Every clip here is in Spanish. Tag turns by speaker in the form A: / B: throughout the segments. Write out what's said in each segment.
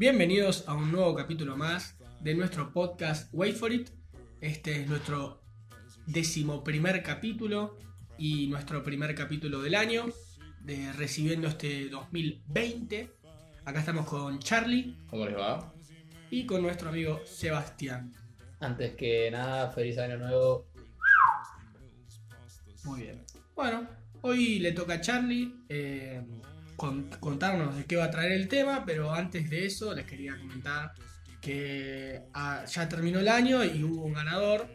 A: Bienvenidos a un nuevo capítulo más de nuestro podcast Wait for It. Este es nuestro decimoprimer capítulo y nuestro primer capítulo del año, de, recibiendo este 2020. Acá estamos con Charlie
B: ¿Cómo les va?
A: y con nuestro amigo Sebastián.
C: Antes que nada, feliz año nuevo.
A: Muy bien. Bueno, hoy le toca a Charlie eh, con- contarnos de qué va a traer el tema, pero antes de eso les quería comentar que ah, ya terminó el año y hubo un ganador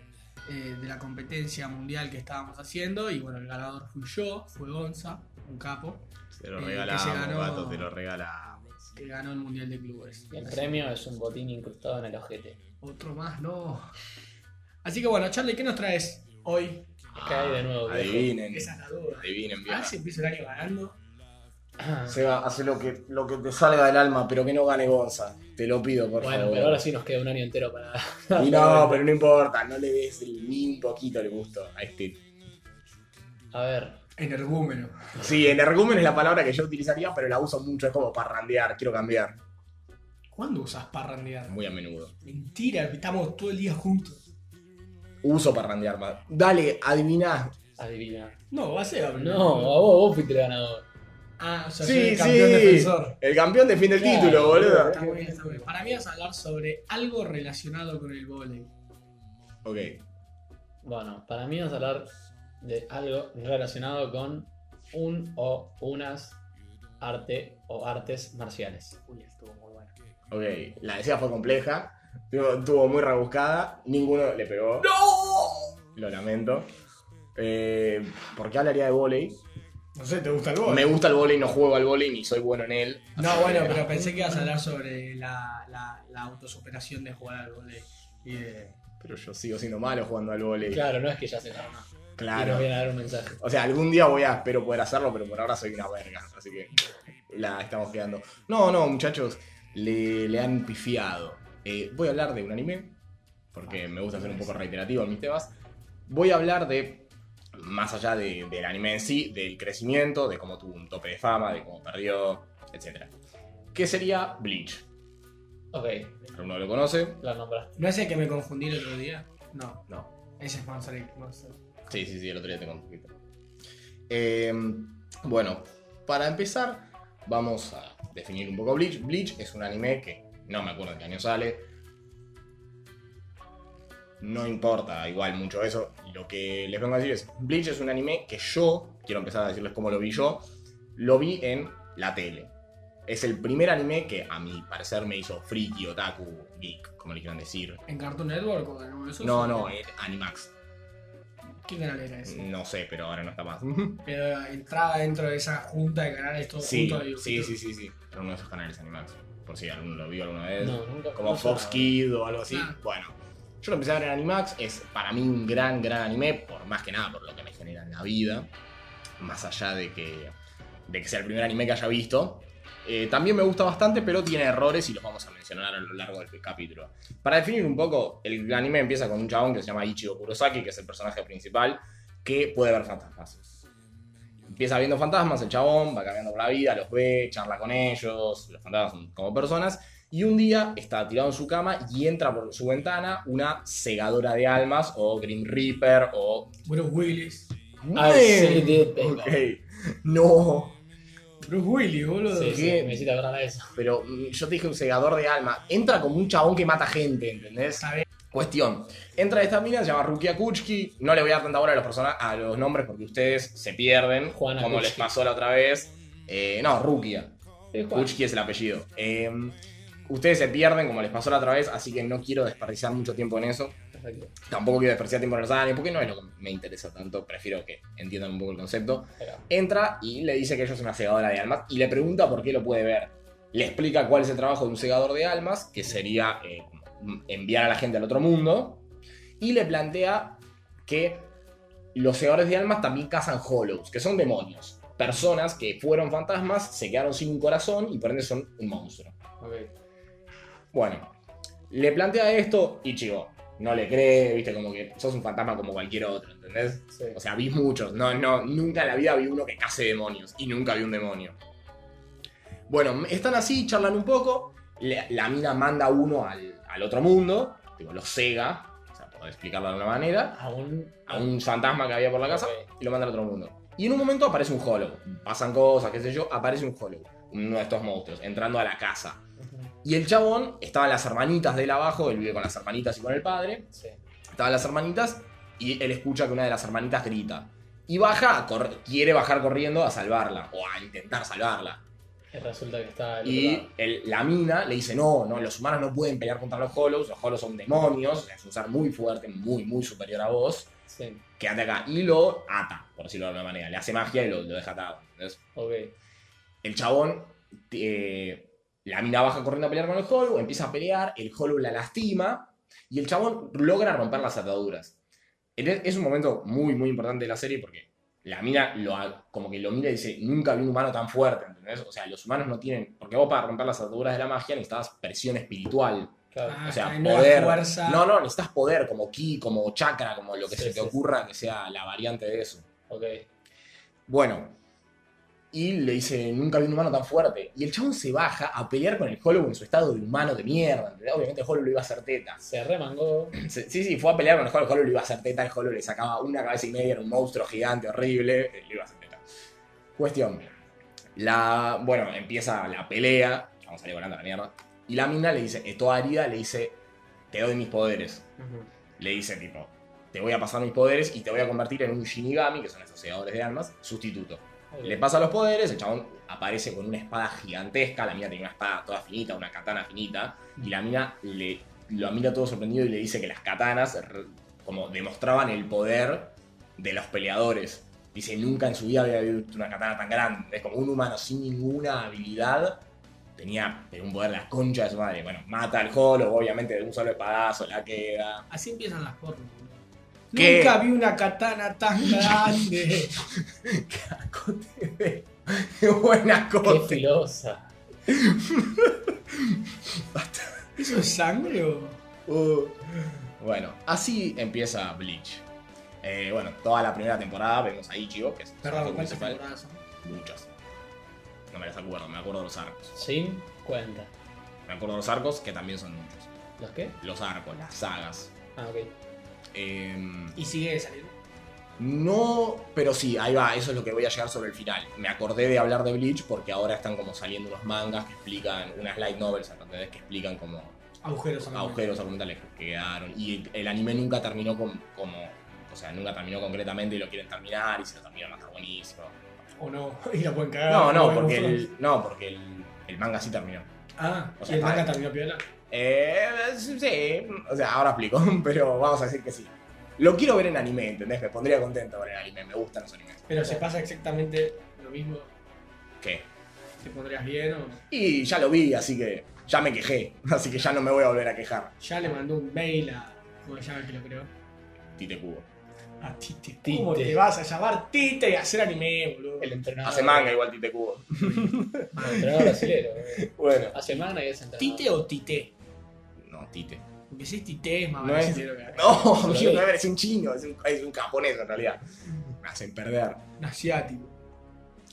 A: eh, de la competencia mundial que estábamos haciendo y bueno, el ganador fui yo, fue Gonza, un capo,
B: Te lo
A: Eh,
B: regalamos,
A: que se ganó-
B: gato, te lo regalamos.
A: que ganó el Mundial de Clubes.
C: Y el premio es un botín incrustado en el ojete.
A: Otro más, no. Así que bueno, Charlie, ¿qué nos traes hoy?
C: ¿Qué hay de nuevo?
B: Adivinen,
A: Esa es la duda.
B: adivinen bien.
A: ver si empiezo el año ganando.
D: Seba, hace lo que, lo que te salga del alma, pero que no gane Gonza. Te lo pido, por
C: Bueno,
D: favor.
C: pero ahora sí nos queda un año entero para.
D: Y no, pero no importa, no le des ni un poquito el gusto a este.
C: A ver,
A: Energúmeno.
D: Sí, energúmeno es la palabra que yo utilizaría, pero la uso mucho, es como parrandear, quiero cambiar.
A: ¿Cuándo usas parrandear?
B: Muy a menudo.
A: Mentira, estamos todo el día juntos.
D: Uso parrandear más. Dale, adivina.
C: adivina.
A: No, va a ser.
C: No, a vos, vos fuiste el ganador.
A: Ah, o sea,
D: Sí,
A: soy el campeón
D: sí.
A: defensor.
D: El campeón defiende el
C: Claro,
D: título, boludo.
A: Está muy bien, está muy bien. Para mí vas a hablar sobre algo relacionado con el vóley.
D: Ok.
C: Bueno, para mí vamos a hablar de algo relacionado con un o unas arte o artes marciales.
A: Uy, estuvo muy bueno.
D: Ok, la decía fue compleja, estuvo estuvo muy rebuscada, ninguno le pegó.
A: ¡No!
D: Lo lamento. Eh, ¿Por qué hablaría de volei?
A: No sé, ¿te gusta el vóley?
D: Me gusta el volei, no juego al volei ni soy bueno en él.
A: No, bueno,
D: que-
A: pero pensé que ibas a hablar sobre la, la, la autosuperación de jugar al vóley. Y de...
D: Pero yo sigo siendo malo jugando al volei.
C: Claro, no es que ya se. Y nos
D: Claro.
C: viene a dar un mensaje.
D: O sea, algún día voy a, espero poder hacerlo, pero por ahora soy una verga. Así que la estamos quedando. No, no, muchachos, le, le han pifiado. Eh, voy a hablar de un anime, porque me gusta ser un poco reiterativo en mis temas. Voy a hablar de, más allá de- del anime en sí, del crecimiento, de cómo tuvo un tope de fama, de cómo perdió, etc. ¿Qué sería Bleach?
C: Ok,
D: ¿Alguno lo conoce?
C: la nombraste.
A: ¿No es el que me confundí el otro día? No,
D: No.
A: ese es Monster. Monster.
D: Sí, sí, sí, el otro día te poquito. Eh, bueno, para empezar, vamos a definir un poco Bleach. Bleach es un anime que no me acuerdo en qué año sale. No importa igual mucho eso. Lo que les vengo a decir es, Bleach es un anime que yo, quiero empezar a decirles cómo lo vi yo, lo vi en la tele. Es el primer anime que a mi parecer me hizo friki, otaku, geek, como le quieran decir.
A: ¿En Cartoon Network o en uno de esos?
D: No, no, en Animax.
A: ¿Qué canal era ese?
D: No sé, pero ahora no está más.
A: Pero entraba dentro de esa junta de canales todos
D: Sí,
A: juntos. de
D: sí, sí, sí, sí. Era uno de esos canales Animax. Por si alguno lo vio alguna vez.
C: No, nunca.
D: Como
C: no
D: Fox. Kid o algo así.
A: Ah.
D: Bueno, yo lo empecé a ver en Animax. Es para mí un gran, gran anime. Por más que nada, por lo que me genera en la vida. Más allá de que, de que sea el primer anime que haya visto. Eh, también me gusta bastante, pero tiene errores y los vamos a mencionar a lo largo del capítulo. Para definir un poco, el anime empieza con un chabón que se llama Ichigo Kurosaki, que es el personaje principal, que puede ver fantasmas. Empieza viendo fantasmas, el chabón va cambiando por la vida, los ve, charla con ellos, los fantasmas son como personas, y un día está tirado en su cama y entra por su ventana una segadora de almas, o Grim Reaper, o...
A: Bruce Willis.
C: Ah, sí, de-
D: Ok. No,
A: Bruce Willis, boludo.
C: Sí, sí, hiciste acordar de eso.
D: pero mm, yo te dije un segador de alma. Entra como un chabón que mata gente, ¿entendés? Cuestión. Entra esta mina, se llama Rukia Kuchki. No le voy a dar tanta bola a los, persona- a los nombres porque ustedes se pierden.
C: Juana
D: como les
C: Kuchki.
D: pasó la otra vez. Eh, no, Rukia. Kuchki es el apellido. Eh, ustedes se pierden como les pasó la otra vez, así que no quiero desperdiciar mucho tiempo en eso.
C: Perfecto.
D: Tampoco quiero desperdiciar tiempo en los animes porque no es lo que me interesa tanto. Prefiero que entiendan un poco el concepto. Entra y le dice que ella es una segadora de almas y le pregunta por qué lo puede ver. Le explica cuál es el trabajo de un segador de almas, que sería eh, enviar a la gente al otro mundo. Y le plantea que los segadores de almas también cazan hollows, que son demonios. Personas que fueron fantasmas, se quedaron sin un corazón y por ende son un monstruo.
C: Ok.
D: Bueno, le plantea esto Ichigo. No le cree, viste, como que sos un fantasma como cualquier otro, ¿entendés?
C: Sí.
D: O sea, vi muchos. No, no, nunca en la vida vi uno que case demonios. Y nunca vi un demonio. Bueno, están así, charlan un poco. le- la mina manda uno al, al otro mundo, tipo, lo cega, o sea, por explicarlo de alguna manera,
C: Aún.
D: a un fantasma que había por la casa y lo manda al otro mundo. Y en un momento aparece un Hollow. Pasan cosas, qué sé yo, aparece un Hollow. Uno de estos monstruos, entrando a la casa. Y el chabón, estaban las hermanitas de él abajo, él vive con las hermanitas y con el padre.
C: Sí.
D: Estaban las hermanitas y él escucha que una de las hermanitas grita. Y baja, quiere bajar corriendo a salvarla, o a intentar salvarla.
C: Y resulta que está
D: Y el- la mina le dice, no, no, los humanos no pueden pelear contra los Hollows, los Hollows son demonios, es un ser muy fuerte, muy, muy superior a vos.
C: Sí.
D: Quédate acá. Y lo ata, por decirlo de alguna manera. Le hace magia y lo, lo deja atado. ¿entendés?
C: Ok.
D: El chabón, eh, la mina baja corriendo a pelear con el Hollow, empieza a pelear, el Hollow la lastima y el chabón logra romper las ataduras. Es es un momento muy, muy importante de la serie porque la mina lo, como que lo mira y dice, nunca vi un humano tan fuerte, ¿entendés? O sea, los humanos no tienen, porque vos para romper las ataduras de la magia necesitabas presión espiritual.
C: Claro.
A: Ah,
D: O sea, poder.
A: fuerza.
D: No, no, necesitas poder como ki, como chakra, como lo que
C: Sí,
D: se te
C: sí,
D: ocurra que sea la variante de eso.
C: Ok.
D: Bueno, y le dice, nunca vi un humano tan fuerte. Y el chabón se baja a pelear con el Hollow en su estado de humano de mierda. ¿entendés? Obviamente el Hollow lo iba a hacer teta.
C: Se remangó.
D: Sí, sí, fue a pelear con el Hollow, el Hollow lo iba a hacer teta, el Hollow le sacaba una cabeza y media, era un monstruo gigante, horrible, eh, lo iba a hacer teta. Cuestión. La, bueno, empieza la pelea, vamos a salir volando a la mierda. Y la mina le dice, esto Arida le dice, te doy mis poderes. Le dice tipo, te voy a pasar mis poderes y te voy a convertir en un Shinigami, que son estos segadores de almas, sustituto. Le pasa los poderes, el chabón aparece con una espada gigantesca, la mina tenía una espada toda finita, una katana finita, y la mina le, lo mira todo sorprendido y le dice que las katanas como demostraban el poder de los peleadores. Dice, nunca en su vida había visto una katana tan grande. Es como un humano sin ninguna habilidad. Tenía un poder de la concha de su madre. Bueno, mata al Hollow, obviamente de un solo espadazo, la queda.
A: Así empiezan las pornos.
D: ¿Qué?
A: Nunca vi una katana tan grande.
D: Qué buena
C: Qué
D: cosa.
C: filosa.
A: ¿Eso es sangre o.?
D: Uh. Bueno, así empieza Bleach. Eh, bueno, toda la primera temporada vemos a Ichigo, que es el
A: Perdón, ¿cuántas
D: principal.
A: temporadas son?
D: Muchas. No me las acuerdo, me acuerdo de los arcos.
C: Sin cuenta.
D: Me acuerdo de los arcos, que también son muchos.
C: ¿Los qué?
D: Los arcos, las sagas.
C: Ah, ok.
D: Eh,
A: Y sigue saliendo.
D: no, pero sí, ahí va, eso es lo que voy a llegar sobre el final. Me acordé de hablar de Bleach porque ahora están como saliendo unos mangas que explican, unas light novels, ¿entendés? Que explican como
A: Agujeros argumentales.
D: agujeros argumentales que quedaron. Y el, el anime nunca terminó con, como. O sea, nunca terminó concretamente y lo quieren terminar y si lo terminan estar buenísimo.
A: O no. Y la pueden cagar.
D: No, no, porque el, no, porque el, el manga sí terminó.
A: Ah,
D: o
A: y
D: sea,
A: el manga terminó piola.
D: Eh, sí, o sea, ahora explico, pero vamos a decir que sí. Lo quiero ver en anime, ¿entendés? Me pondría contento ver en anime, me gustan los animes.
A: Pero se pasa exactamente lo mismo.
D: ¿Qué?
A: ¿Te pondrías bien o.?
D: Y ya lo vi, así que ya me quejé, así que ya no me voy a volver a quejar.
A: Ya le mandó un mail a. ¿Cómo se llama que lo creó?
D: Tite Cubo.
A: A Tite.
C: Tite.
A: ¿Cómo te vas a llamar Tite y hacer anime, boludo?
C: El entrenador.
D: Hace manga igual Tite Cubo.
C: El entrenador brasilero. eh.
D: Bueno.
C: Hace manga y es entrenador.
A: ¿Tite o Tite?
D: Tite.
A: Es Tite es más
D: No es- No, amigo, no es un chino, es un, es un japonés en realidad. Me hacen perder.
A: un asiático.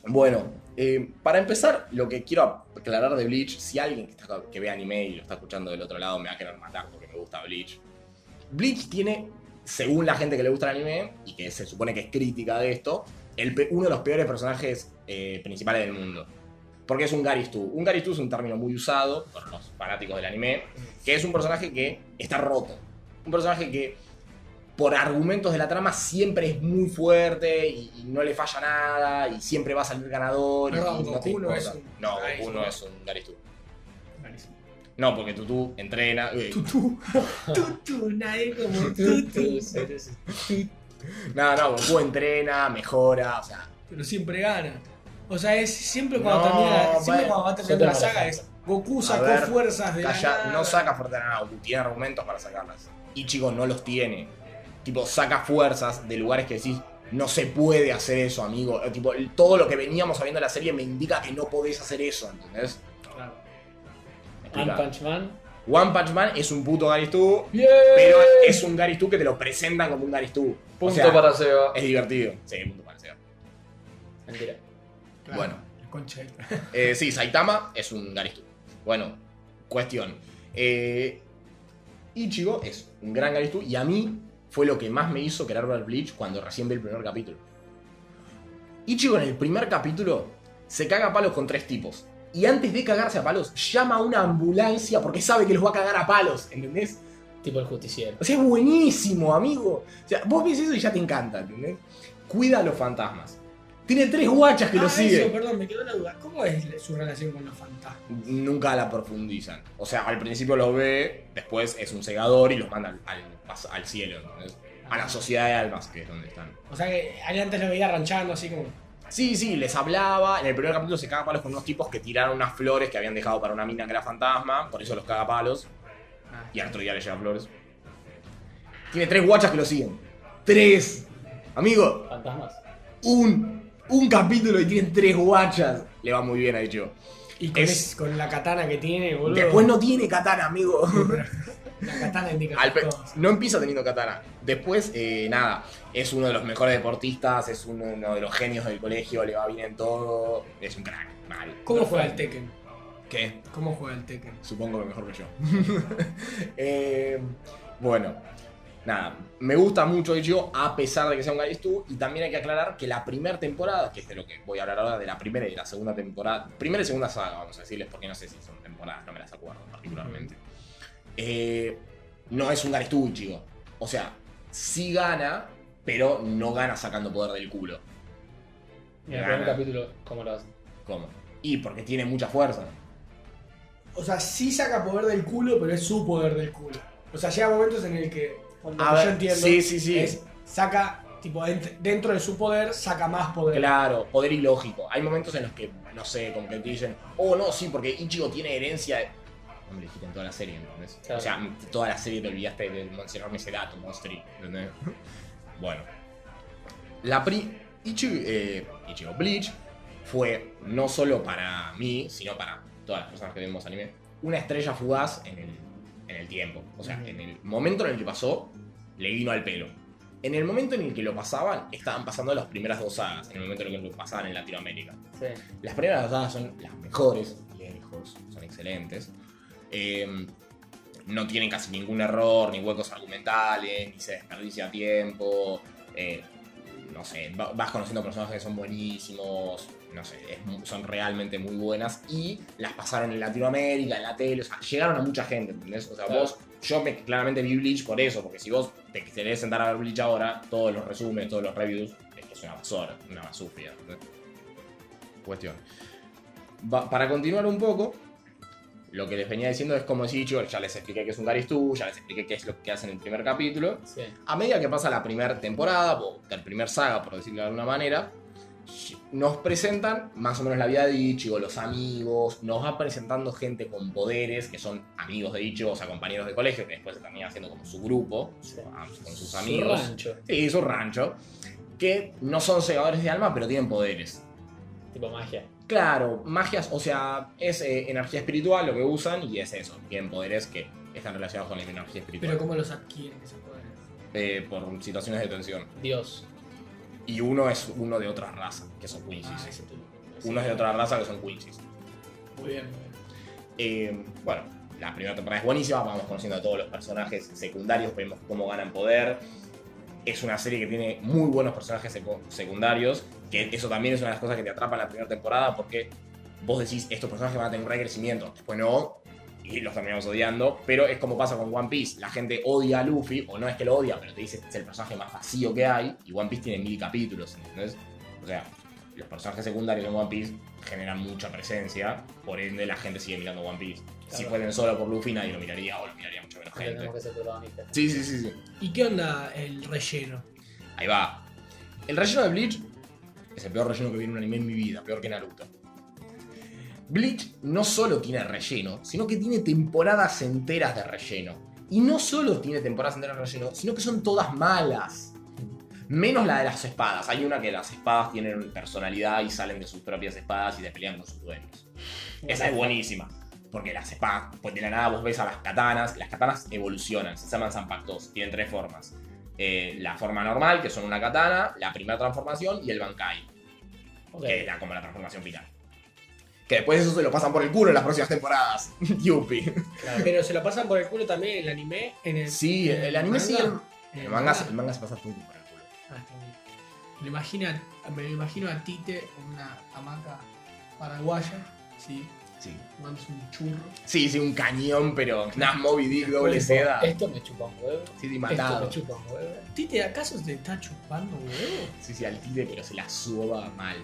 D: Bueno, eh, para empezar, lo que quiero aclarar de Bleach, si alguien que, está- que ve anime y lo está escuchando del otro lado me va a querer matar porque me gusta Bleach. Bleach tiene, según la gente que le gusta el anime, y que se supone que es crítica de esto, el uno de los peores personajes eh, principales del mundo. Porque es un Garistu. Un Garistu es un término muy usado por los fanáticos del anime, que es un personaje que está roto. Un personaje que, por argumentos de la trama, siempre es muy fuerte y, y no le falla nada y siempre va a salir ganador. y- y no te
A: Goku no es un
D: No. Goku no es un Garistu. No, porque Tutu entrena. eh,
A: Tutu. Tutu, nadie como
C: Tú,
A: Tutu.
C: tú, sí, sí.
D: No, no, Goku entrena, mejora, o sea.
A: Pero siempre gana. O sea, es siempre cuando
D: No,
A: termina la, siempre
D: bueno,
A: cuando va
C: yo
A: terminando la saga es Goku
D: A
A: sacó
D: ver,
A: fuerzas de la
D: Calla,
A: nada.
D: no saca fuerte de la nada, Goku tiene argumentos para sacarlas. Ichigo no los tiene. Tipo, saca fuerzas de lugares que decís, no se puede hacer eso, amigo. Eh, Tipo, todo lo que veníamos sabiendo de la serie me indica que no podés hacer eso, ¿entendés?
A: Claro.
D: ¿Me
C: One? Punch Man.
D: One Punch Man es un puto Garistu,
C: ¡Bien!
D: pero es un Garistu que te lo presentan como un Garistu.
C: Punto
D: o sea,
C: para Seba.
D: es divertido. Sí, punto para Seba.
C: Mentira.
A: Claro.
D: Bueno.
A: Concha
D: Eh, sí, Saitama es un Garistu. Bueno, Cuestión. Eh, Ichigo es un gran Garistu y a mí fue lo que más me hizo querer ver Bleach cuando recién vi el primer capítulo. Ichigo en el primer capítulo se caga a palos con tres tipos. Y antes de cagarse a palos, llama a una ambulancia porque sabe que los va a cagar a palos, ¿entendés?
C: Tipo el justiciero.
D: O sea, es buenísimo, amigo. O sea, vos ves eso y ya te encanta, ¿entendés? Cuida a los fantasmas. Tiene tres guachas que
A: Ah,
D: lo
A: eso,
D: siguen.
A: perdón, me quedó la duda. ¿Cómo es su relación con los fantasmas?
D: Nunca la profundizan. O sea, al principio lo ve, después es un segador y los manda al, al- al cielo. A la sociedad de almas, que es donde están.
A: O sea que antes lo veía ranchando así como.
D: Sí, sí, les hablaba. En el primer capítulo se caga palos con unos tipos que tiraron unas flores que habían dejado para una mina que era fantasma. Por eso los caga palos. Y al otro día le lleva flores. Tiene tres guachas que lo siguen. ¡Tres! Amigo,
C: Fantasmas.
D: un, un capítulo y tienen tres guachas. Le va muy bien a Ichigo.
A: Y con,
D: Es-
A: con la katana que tiene, boludo.
D: Después no tiene katana, amigo.
A: La katana indica
D: Al no empieza teniendo katana. Después, eh, nada, es uno de los mejores deportistas, es uno de los genios del colegio, le va bien en todo. Es un crack, mal.
A: ¿Cómo juega el Tekken?
D: ¿Qué?
A: ¿Cómo juega el Tekken?
D: Supongo que mejor que yo. Eh, bueno, nada, me gusta mucho Ichigo a pesar de que sea un Garistu y también hay que aclarar que la primera temporada, que es de lo que voy a hablar ahora, de la primera y de la segunda temporada, primera y segunda saga, vamos a decirles, porque no sé si son temporadas, no me las acuerdo particularmente. Eh, no es un Garistu Ichigo. O sea, sí gana, pero no gana sacando poder del culo.
C: En el primer capítulo, ¿cómo lo hace?
D: ¿Cómo? Y porque tiene mucha fuerza.
A: O sea, sí saca poder del culo, pero es su poder del culo. O sea, llega momentos en el que, cuando
D: A
A: yo
D: ver,
A: entiendo,
D: sí, sí, sí.
A: es saca, tipo, dent- dentro de su poder, saca más poder.
D: Claro, poder ilógico. Hay momentos en los que, no sé, como que te dicen, oh no, sí, porque Ichigo tiene herencia. de-". No me lo dijiste en toda la serie, ¿entendés?
C: Claro.
D: O sea, toda la serie te olvidaste de mencionarme ese dato, Monstri, ¿entendés? bueno. La pri. Ichigo, eh, Ichigo Bleach fue no solo para mí, sino para todas las personas que vemos anime, una estrella fugaz en el, en el tiempo. O sea, en el momento en el que pasó, le vino al pelo. En el momento en el que lo pasaban, estaban pasando las primeras dos sagas, en el momento en el que lo pasaban en Latinoamérica.
C: Sí.
D: Las primeras dos sagas son las mejores, lejos, son excelentes. Eh, no tienen casi ningún error, ni huecos argumentales, ni se desperdicia tiempo. eh, no sé, va- vas conociendo personajes que son buenísimos, no sé, es son realmente muy buenas y las pasaron en Latinoamérica, en la tele, o sea, llegaron a mucha gente, ¿entendés? O sea,
C: Claro.
D: vos, yo me, claramente vi Bleach por eso, porque si vos te querés sentar a ver Bleach ahora, todos los resúmenes, todos los reviews, es que es una basura, una. ¿entendés? Cuestión. Va- para continuar un poco, lo que les venía diciendo es como si yo ya les expliqué que es un Garistu, ya les expliqué qué es lo que hacen en el primer capítulo.
C: Sí.
D: A medida que pasa la primera temporada, o el primer saga, por decirlo de alguna manera, nos presentan más o menos la vida de Ichigo, los amigos, nos va presentando gente con poderes, que son amigos de Ichigo, o sea, compañeros de colegio, que después se termina haciendo como su grupo,
C: Sí.
D: con sus
C: Su
D: amigos.
C: rancho.
D: Sí, su rancho, que no son segadores de alma, pero tienen poderes.
C: Tipo magia.
D: Claro, magias, o sea, es eh, energía espiritual lo que usan y es eso, tienen poderes que están relacionados con la energía espiritual.
A: Pero ¿cómo los adquieren esos poderes?
D: Eh, por situaciones de tensión.
C: Dios.
D: Y uno es uno de otra raza, que son
A: Ah,
D: Quincy's.
A: ese tipo.
D: uno es de otra raza, que son Quincy's.
A: Muy bien, muy bien.
D: Eh, bueno, la primera temporada es buenísima, vamos conociendo a todos los personajes secundarios, vemos cómo ganan poder. Es una serie que tiene muy buenos personajes secu- secundarios, que eso también es una de las cosas que te atrapa en la primera temporada, porque vos decís, estos personajes van a tener un recrecimiento, después no, y los terminamos odiando, pero es como pasa con One Piece, la gente odia a Luffy, o no es que lo odia, pero te dice, es el personaje más vacío que hay, y One Piece tiene mil capítulos, ¿entendés? O sea, los personajes secundarios en One Piece generan mucha presencia, por ende la gente sigue mirando One Piece. Si fuesen solo por Luffy nadie lo miraría o lo miraría mucho menos gente.
C: que ser.
D: Sí, sí, sí, sí.
A: ¿Y qué onda el relleno?
D: Ahí va. El relleno de Bleach es el peor relleno que vi en un anime en mi vida, peor que Naruto. Bleach no solo tiene relleno, sino que tiene temporadas enteras de relleno. Y no solo tiene temporadas enteras de relleno, sino que son todas malas. Menos la de las espadas. Hay una que las espadas tienen personalidad y salen de sus propias espadas y te pelean con sus dueños. Esa es buenísima. Porque las espadas, pues de la nada vos ves a las katanas, las katanas evolucionan, se llaman Zanpakutos, tienen tres formas. Eh, la forma normal, que son una katana, la primera transformación y el Bankai,
C: Ok.
D: que es la- como la transformación final. Que después eso se lo pasan por el culo en las próximas temporadas. Yupi.
C: Claro.
A: Pero se lo pasan por el culo también el anime. En el,
D: Sí,
A: en
D: el anime sí.
A: manga.
D: El,
A: En
D: manga, el manga se pasa todo por el culo.
A: Ah, está bien. Me imagino, me imagino a Tite en una hamaca paraguaya, sí,
D: Sí.
A: un churro.
D: Sí, sí, un cañón, pero nada, Moby Dick, doble seda.
C: Esto me chupa un huevo.
D: Sí, sí,
C: Esto
D: matado.
C: me chupa un huevo.
A: Tite, ¿acaso te está chupando huevo?
D: Sí, sí, al tire, pero se la suba mal.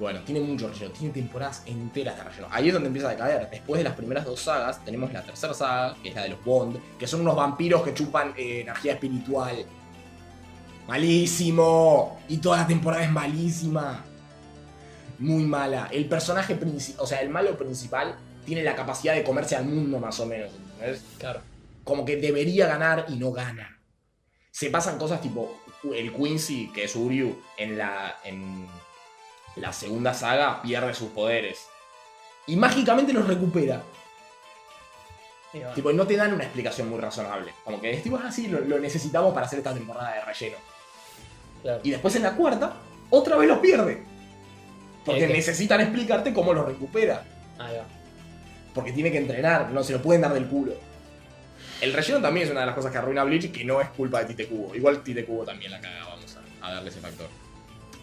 D: Bueno, tiene mucho relleno, tiene temporadas enteras de relleno. Ahí es donde empieza a decaer. Después de las primeras dos sagas, tenemos la tercera saga, que es la de los Bond, que son unos vampiros que chupan eh, energía espiritual. Malísimo. Y toda la temporada es malísima. Muy mala. El personaje principal, o sea, el malo principal, tiene la capacidad de comerse al mundo más o menos. ¿entendés?
C: Claro.
D: como que debería ganar y no gana. Se pasan cosas tipo el Quincy, que es Uryu, en la, en la segunda saga pierde sus poderes. Y mágicamente los recupera.
C: Y bueno,
D: Tipo, no te dan una explicación muy razonable. Como que es tipo así, lo, lo necesitamos para hacer esta temporada de relleno.
C: claro.
D: Y después en la cuarta, otra vez los pierde. Porque
C: que-
D: necesitan explicarte cómo los recupera.
C: Ahí va.
D: Porque tiene que entrenar, no se lo pueden dar del culo. El relleno también es una de las cosas que arruina Bleach, que no es culpa de Tite Kubo. Igual Tite Kubo también la caga, vamos a, a darle ese factor.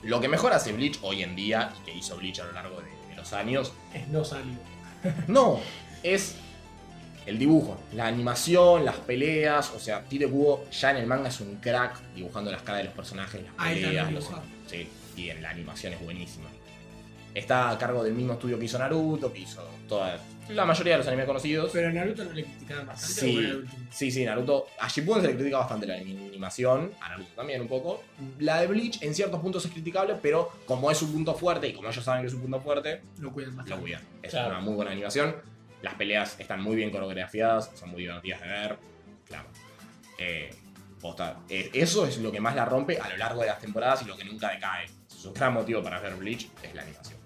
D: Lo que mejor hace Bleach hoy en día, y que hizo Bleach a lo largo de, de los años,
A: Es no salido.
D: no, es el dibujo, la animación, las peleas. O sea, Tite Kubo ya en el manga es un crack dibujando las caras de los personajes, las peleas.
A: lo
D: los-. Sí, y en la animación es buenísima. Está a cargo del mismo estudio que hizo Naruto, que hizo toda, la mayoría de los animes conocidos.
A: Pero a Naruto no le criticaban bastante.
D: Sí.
A: ¿o era el último?
D: Sí, sí, Naruto. A Shippuden se le critica bastante la animación, a Naruto también un poco. La de Bleach en ciertos puntos es criticable, pero como es su punto fuerte y como ellos saben que es su punto fuerte,
A: Lo cuidan bastante.
D: lo cuidan. Es
C: Claro.
D: una muy buena animación. Las peleas están muy bien coreografiadas, son muy divertidas de ver. Claro. Eh, posta, eh, eso es lo que más la rompe a lo largo de las temporadas y lo que nunca decae. Es un gran motivo para ver Bleach, es la animación.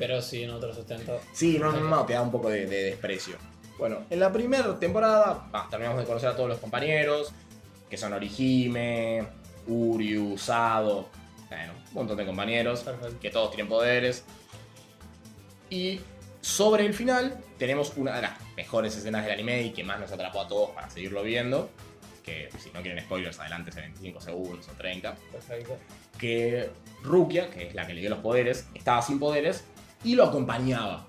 C: Pero sí, en otro sustento.
D: Sí, no, no, no, te da un poco de, de desprecio. Bueno, en la primera temporada terminamos de conocer a todos los compañeros, que son Orihime, Uryu, Sado, bueno, un montón de compañeros,
C: Perfecto.
D: que todos tienen poderes. Y sobre el final tenemos una de las mejores escenas del anime y que más nos atrapó a todos para seguirlo viendo, que si no quieren spoilers, adelante 25 segundos o 30
C: Perfecto.
D: que Rukia, que es la que le dio los poderes, estaba sin poderes y lo acompañaba.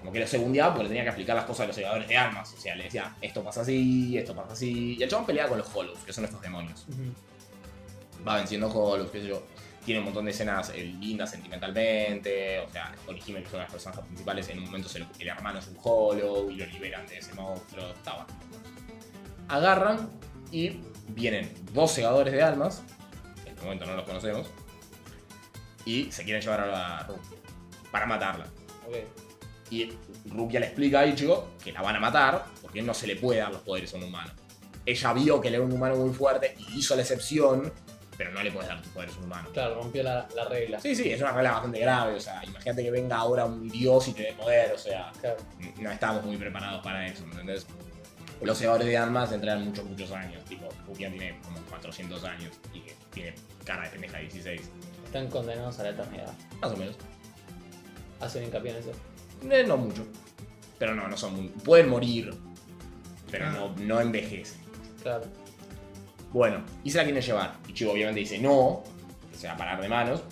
D: Como que lo segundeaba porque le tenía que explicar las cosas de los llevadores de armas. O sea, le decía, esto pasa así, esto pasa así. Y el chabón peleaba con los Hollows, que son estos demonios. Va venciendo Hollows, qué sé yo. Tiene un montón de escenas eh, lindas sentimentalmente. O sea, Orihime, que son las personajes principales, en un momento se lo- el hermano es un Hollow y lo liberan de ese monstruo. Estaba. Agarran y vienen dos segadores de almas. En este momento no los conocemos. Y se quieren llevar a la para matarla.
C: Ok.
D: Y Rukia le explica a Ichigo que la van a matar porque no se le puede dar los poderes a un humano. Ella vio que él era un humano muy fuerte y hizo la excepción, pero no le puedes dar tus poderes a un humano.
C: Claro, rompió la, la regla.
D: Sí, sí, es una regla bastante grave. O sea, imagínate que venga ahora un dios y te dé poder. O sea,
C: Claro.
D: no estamos muy preparados para eso, ¿me entendés? Los segadores de armas entrenan muchos, muchos años. Tipo, Rukia tiene como 400 años y tiene cara de pendeja de 16.
C: Están condenados a la eternidad.
D: Más o menos.
C: Hacen hincapié en eso.
D: Eh, no mucho. Pero no, no son muy... Pueden morir, pero
A: Ah.
D: no, no envejecen.
C: Claro.
D: Bueno, y se la quieren llevar. Ichigo obviamente dice no, que se va a parar de manos.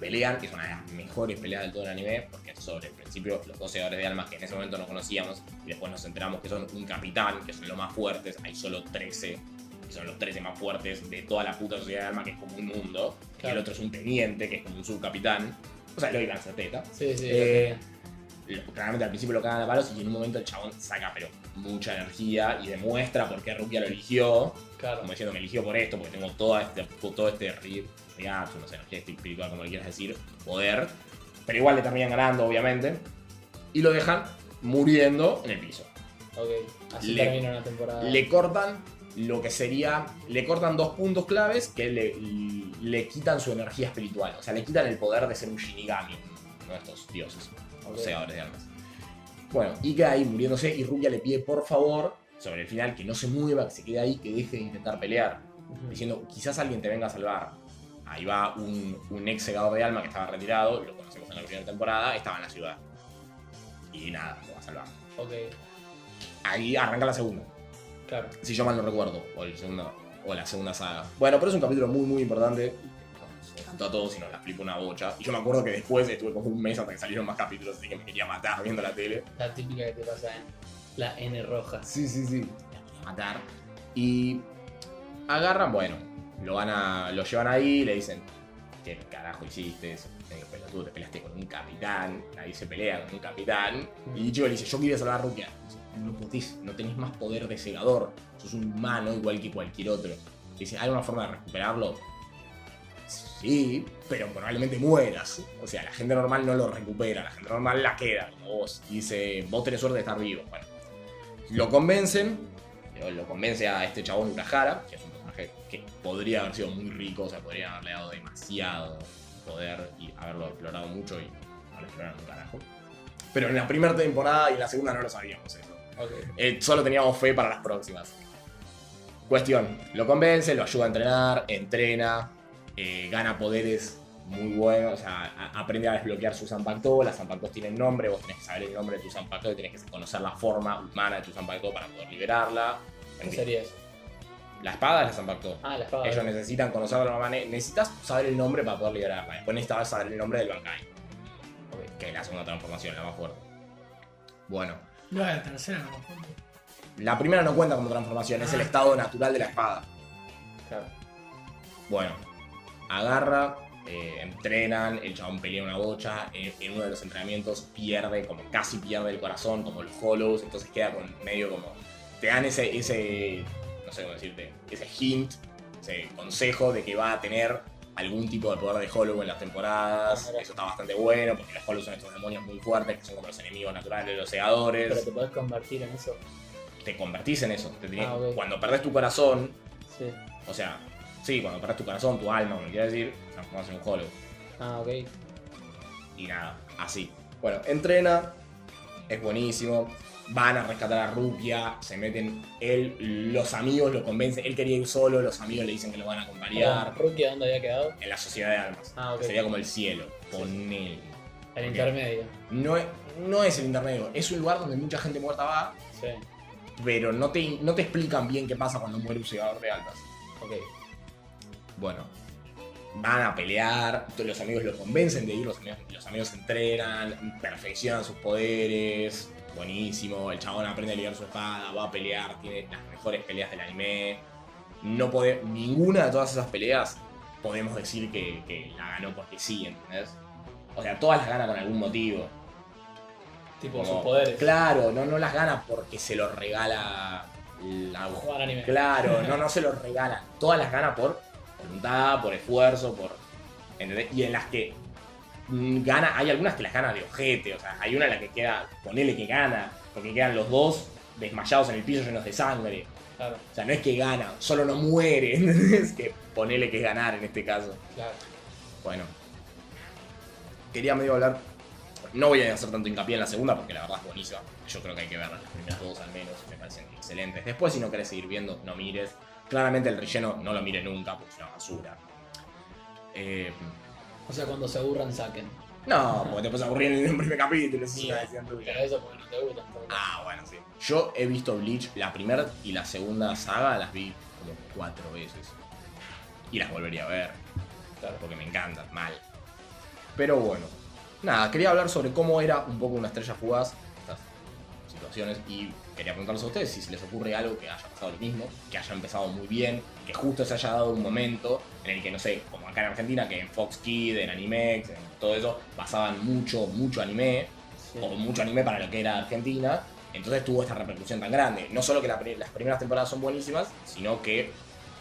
D: Pelean, que es una de las mejores peleas de todo el anime, porque sobre el principio los 12 segadores de almas que en ese momento no conocíamos, y después nos enteramos que son un capitán, que son los más fuertes, hay solo 13, y son los 13 más fuertes de toda la puta sociedad de almas, que es como un mundo, y el otro es un teniente, que es como un subcapitán. O sea, lo iban a teta.
C: Sí, sí.
D: Eh,
C: lo
D: claramente al principio lo cagan a palos y en un momento el chabón saca pero mucha energía y demuestra por qué Rukia lo eligió.
C: Claro.
D: como diciendo me eligió por esto, porque tengo toda este, todo este riacho, no sé, energía espiritual, como le quieras decir, poder, pero igual le terminan ganando, obviamente, y lo dejan muriendo en el piso.
C: Ok. Así
D: Le-
C: termina una temporada.
D: Le cortan lo que sería, le cortan dos puntos claves que le, le quitan su energía espiritual, o sea, le quitan el poder de ser un Shinigami, uno de estos dioses, o
C: Ok.
D: segadores de almas. Bueno, y queda ahí muriéndose y Rukia le pide por favor, sobre el final, que no se mueva, que se quede ahí, que deje de intentar pelear diciendo quizás alguien te venga a salvar. ahí va un, un ex segador de alma que estaba retirado, lo conocemos en la primera temporada, estaba en la ciudad. Y nada, lo va a salvar.
C: Ok,
D: Ahí arranca la segunda,
C: claro.
D: si yo mal no recuerdo, o, el segundo, o la segunda saga. Bueno, pero es un capítulo muy, muy importante. Encantó a todos y nos la flipa una bocha. Y yo me acuerdo que después estuve como un mes hasta que salieron más capítulos, así que me quería matar viendo la tele.
C: La típica que te pasa en la N roja.
D: Sí, sí, sí. Matar. Y agarran, bueno, lo van a. lo llevan ahí, le dicen, ¿qué carajo hiciste? Medio pelotudo, te peleaste con un capitán. Ahí se pelea con un capitán. Y Ichigo le dice, yo quería salvar a Rukia. Dice, No podés, no tenés más poder de segador. Sos un humano igual que cualquier otro. Dice, ¿hay una forma de recuperarlo? Sí, pero probablemente mueras. O sea, la gente normal no lo recupera, la gente normal la queda, como vos. Y dice, vos tenés suerte de estar vivo. Bueno, lo convencen, lo- convence a este chabón Urahara, que es que podría haber sido muy rico, o sea, podría haberle dado demasiado poder y haberlo explorado mucho y no lo exploraron un carajo. Pero en la primera temporada y en la segunda no lo sabíamos eso. Eh, solo teníamos fe para las próximas. Cuestión, lo convence, lo ayuda a entrenar, entrena, eh, gana poderes muy buenos, o sea, aprende a desbloquear su Zanpakuto, las Zanpakutos tienen nombre, vos tenés que saber el nombre de tu Zanpakuto y tenés que conocer la forma humana de tu Zanpakuto para poder liberarla. En
C: ¿Qué sería eso?
D: La espada es la Zanpakuto.
C: Ah, la espada.
D: Ellos necesitan conocerla de la manera, necesitas saber el nombre para poder liberarla. Después necesitas saber el nombre del Bankai,
C: Ok.
D: que es la segunda transformación, la más fuerte. Bueno,
A: No, la tercera no.
D: la primera no cuenta como transformación, es el estado natural de la espada.
C: Claro.
D: Bueno, agarra, eh, entrenan, el chabón pelea una bocha, en, en uno de los entrenamientos pierde, como casi pierde el corazón, como los hollows, entonces queda con medio como... Te dan ese, ese, no sé cómo decirte, ese hint, ese consejo de que va a tener algún tipo de poder de hollow en las temporadas. Eso está bastante bueno, porque los hollows son estos demonios muy fuertes, que son como los enemigos naturales de los
C: Pero
D: segadores.
C: te podés convertir en eso.
D: Te convertís en eso. te tenés-
C: Ah.
D: Cuando perdés tu corazón,
C: Sí.
D: o sea, sí, cuando perdés tu corazón, tu alma, como quieras decir, transformas en un hollow.
C: Ah, ok.
D: Y nada, así. Bueno, entrena, es buenísimo. Van a rescatar a Rupia, se meten él, los amigos lo convencen. Él quería ir solo, los amigos le dicen que lo van a acompañar.
C: Rukia, ¿dónde había quedado?
D: En la sociedad de almas.
C: Ah, ok.
D: que Sería como el cielo. Ponele.
C: El
D: Ok.
C: intermedio.
D: No es, no es el intermedio, es un lugar donde mucha gente muerta va,
C: Sí.
D: pero no te, no te explican bien qué pasa cuando muere un segador de almas.
C: Ok.
D: Bueno, van a pelear, los amigos lo convencen de ir, los amigos, los amigos entrenan, perfeccionan sus poderes, buenísimo, el chabón aprende a ligar su espada, va a pelear, tiene las mejores peleas del anime. No pode- ninguna de todas esas peleas podemos decir que, que la ganó porque sí, ¿entendés? O sea, todas las gana con algún motivo.
C: Tipo
D: Como-
C: sus poderes.
D: Claro, no, no las gana porque se lo regala la
C: Jugar anime.
D: Claro, no, no se los regalan. Todas las gana por voluntad, por esfuerzo, por. ¿entendés? Y en las que gana, hay algunas que las gana de ojete. O sea, hay una en la que queda, ponele que gana, porque quedan los dos desmayados en el piso llenos de sangre.
C: Claro,
D: O sea, no es que gana, solo no muere. ¿entendés? Que ponele que es ganar en este caso.
C: claro.
D: Bueno. Quería medio hablar. No voy a hacer tanto hincapié en la segunda porque la verdad es buenísima. Yo creo que hay que ver las primeras dos al menos. Me parecen excelentes. Después, si no querés seguir viendo, no mires. Claramente el relleno no lo mires nunca porque es una basura. Eh,
C: O sea, cuando se aburran, saquen.
D: no, porque te puedes aburrir en el primer capítulo. eso es
C: Sí,
D: una decisión tuya.
C: Pero eso porque no te gusta.
D: Ah, bueno, sí. Yo he visto Bleach, la primera y la segunda saga las vi como cuatro veces. Y las volvería a ver.
C: Claro.
D: porque me encantan, mal. Pero bueno, nada, quería hablar sobre cómo era un poco una estrella fugaz, estas situaciones, y quería preguntarles a ustedes si se les ocurre algo que haya pasado lo mismo, que haya empezado muy bien, que justo se haya dado un momento en el que, no sé, como acá en Argentina, que en Fox Kid, en Animex, en todo eso, pasaban mucho, mucho anime,
C: Sí.
D: o mucho anime para lo que era Argentina, entonces tuvo esta repercusión tan grande. No solo que la las primeras temporadas son buenísimas, sino que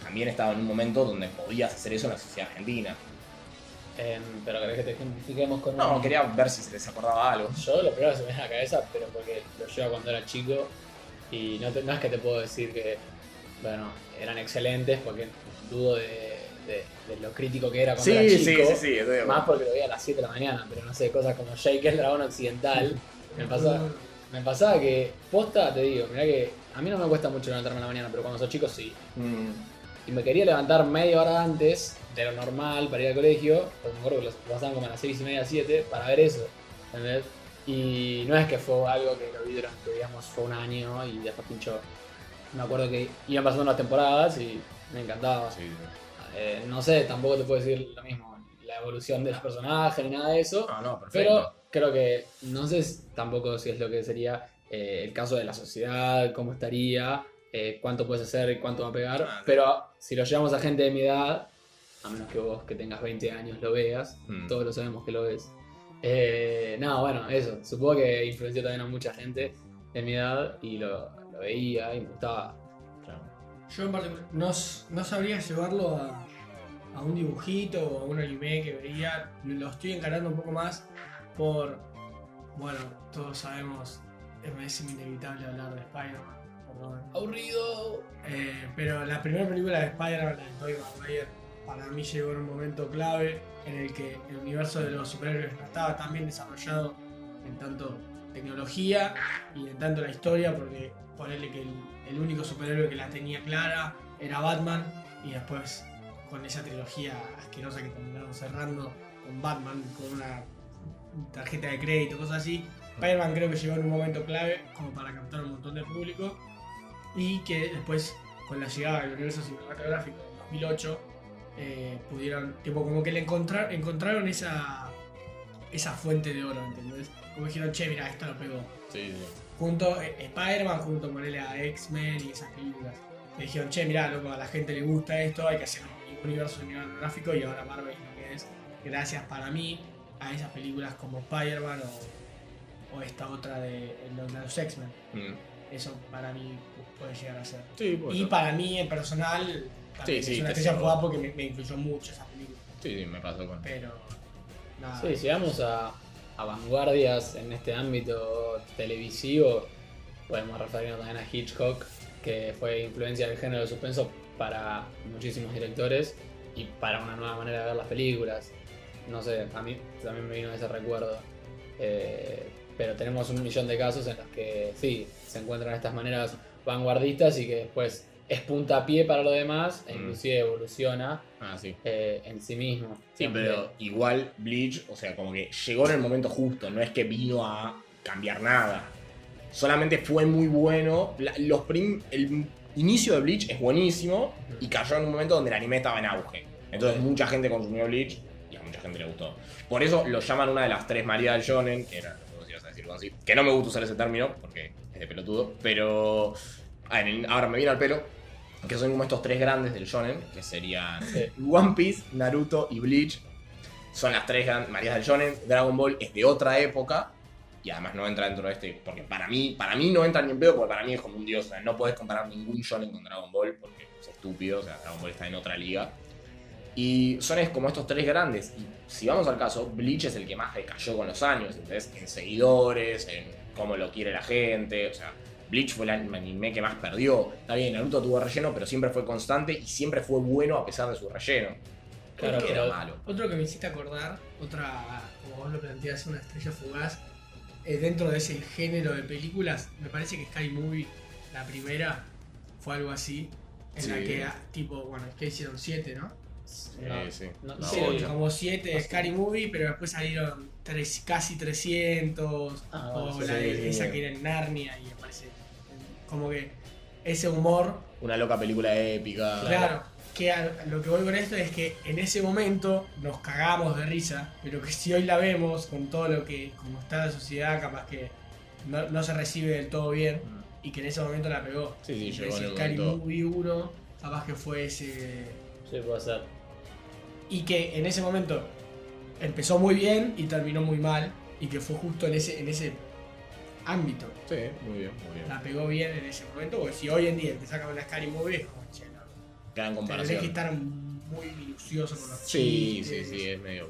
D: también estaba en un momento donde podías hacer eso en la sociedad argentina.
C: Em, pero querés que te ejemplifiquemos con
D: No,
C: un-
D: quería ver si se les acordaba algo.
C: Yo lo primero que se me viene a la cabeza, pero porque lo llevo cuando era chico y no, te- no es que te puedo decir que, bueno, eran excelentes porque dudo de, de- de lo crítico que era cuando era chico.
D: estoy de
C: Más
D: acuerdo.
C: porque lo veía a las 7 de la mañana, pero no sé, cosas como Jake el dragón occidental. Me pasaba, me pasaba que, posta, te digo, mirá que a mí no me cuesta mucho levantarme en la mañana, pero cuando soy chico sí.
D: Mm,
C: Y me quería levantar media hora antes de lo normal para ir al colegio, porque me acuerdo que los pasaban como a las 6 y media, 7, para ver eso. ¿entendés? Y no es que fue algo que lo vi durante, digamos, fue un año y después pinchó. Me acuerdo que iban pasando las temporadas y me encantaba.
D: Sí, sí.
C: Eh, no sé, tampoco te puedo decir lo mismo, la evolución de los personajes ni nada de eso.
D: Ah, no, perfecto.
C: Pero creo que no sé tampoco si es lo que sería eh, el caso de la sociedad, cómo estaría, eh, cuánto puedes hacer y cuánto va a pegar.
D: Ah.
C: Pero si lo llevamos a gente de mi edad, a menos que vos que tengas 20 años lo veas,
D: Mm.
C: todos lo sabemos que lo ves. Eh, no, bueno, eso. Supongo que influenció también a mucha gente de mi edad y lo, lo veía y me gustaba.
D: Claro.
A: Yo en particular no, no sabría llevarlo a, a un dibujito o a un anime que veía. Lo estoy encarando un poco más por. Bueno, todos sabemos, me es inevitable hablar de Spider-Man.
C: ¡Aburrido!
A: Eh, pero la primera película de Spider-Man, la de Tobey Maguire, para mí llegó en un momento clave en el que el universo de los superhéroes estaba tan bien desarrollado en tanto tecnología y en tanto la historia, porque ponerle que el, el único superhéroe que la tenía clara era Batman, y después con esa trilogía asquerosa que terminaron cerrando con Batman, con una tarjeta de crédito, cosas así. Spider-Man creo que llegó en un momento clave como para captar un montón de público y que después con la llegada del universo cinematográfico en 2008 eh, pudieron, tipo como que le encontrar, encontraron esa, esa fuente de oro, ¿entendés? Como dijeron, che, mira, esto lo pegó.
D: Sí, sí.
A: Junto, eh, Spider-Man, junto con él a X-Men y esas películas. Le dijeron, che, mira, loco, a la gente le gusta esto, hay que hacer un universo cinematográfico y ahora Marvel es lo que es. Gracias para mí a esas películas como Spider-Man o, o esta otra de, de los X-Men.
D: Mm.
A: Eso para mí puede llegar a ser.
D: Sí, puede
A: Y para mí, en personal, también
D: Sí, sí,
A: es una
D: sigo.
A: jugada porque me, me influyó mucho esa película.
D: sí, sí, me pasó con.
A: Pero, nada.
C: Sí, si vamos a, a vanguardias en este ámbito televisivo, podemos referirnos también a Hitchcock, que fue influencia del género de suspenso para muchísimos directores y para una nueva manera de ver las películas. No sé, a mí también me vino ese recuerdo. Eh, pero tenemos un millón de casos en los que sí, se encuentran estas maneras vanguardistas y que después es puntapié para lo demás e
D: Mm.
C: inclusive evoluciona
D: Ah, sí.
C: eh, en sí mismo.
D: Sí,
C: Siempre-
D: pero igual Bleach, o sea, como que llegó en el momento justo, no es que vino a cambiar nada. Solamente fue muy bueno. Los prim- el inicio de Bleach es buenísimo y cayó en un momento donde el anime estaba en auge. Entonces mucha gente consumió Bleach y a mucha gente le gustó. Por eso lo llaman una de las tres María del Shonen, que era lo que ibas a decir algo así. Que no me gusta usar ese término porque es de pelotudo, pero ah, ahora me viene al pelo. Que son como estos tres grandes del shonen, que serían. One Piece, Naruto y Bleach. Son las tres gran- Marías del Shonen. Dragon Ball es de otra época. Y además no entra dentro de este. Porque para mí, para mí no entra ni en pedo, porque para mí es como un dios. O sea, no puedes comparar ningún shonen con Dragon Ball, porque es estúpido. O sea, Dragon Ball está en otra liga. Y son es como estos tres grandes. Y si vamos al caso, Bleach es el que más decayó con los años. ¿entendés? En seguidores, en cómo lo quiere la gente. O sea, Bleach fue el anime que más perdió. Está bien, Naruto tuvo relleno, pero siempre fue constante y siempre fue bueno a pesar de su relleno.
C: Claro,
D: Porque era malo.
A: Otro que me hiciste acordar, otra, como vos lo planteás, una estrella fugaz, eh, dentro de ese género de películas, me parece que Sky Movie, la primera, fue algo así, en la
D: Sí.
A: que, ah, tipo, bueno, es que hicieron siete, ¿no?
C: No,
D: sí.
C: no-
D: No,
A: Sí, como siete de
C: sí.
A: Scary Movie, pero después salieron tres, casi 300,
C: Ah,
A: o la de
D: sí,
A: esa
D: sí.
A: que era en Narnia, y me parece como que ese humor
D: Una loca película épica.
A: Claro, que a- lo que voy con esto es que en ese momento nos cagamos de risa, pero que si hoy la vemos con todo lo que, como está la sociedad, capaz que no, no se recibe del todo bien, y que en ese momento la pegó.
D: Sí, sí,
A: Y
D: llegó en
A: ese
D: el momento.
A: Movie 1, capaz que fue ese.
C: Sí, puede ser.
A: Y que en ese momento empezó muy bien y terminó muy mal, y que fue justo en ese, en ese ámbito.
D: Sí, muy bien, muy bien.
A: La pegó bien en ese momento, porque si hoy en día te sacan una Scary Movie, es como, che, no,
D: Gran comparación.
A: que estar muy minucioso con los
D: Sí, sí,
A: chistes.
D: sí, es medio.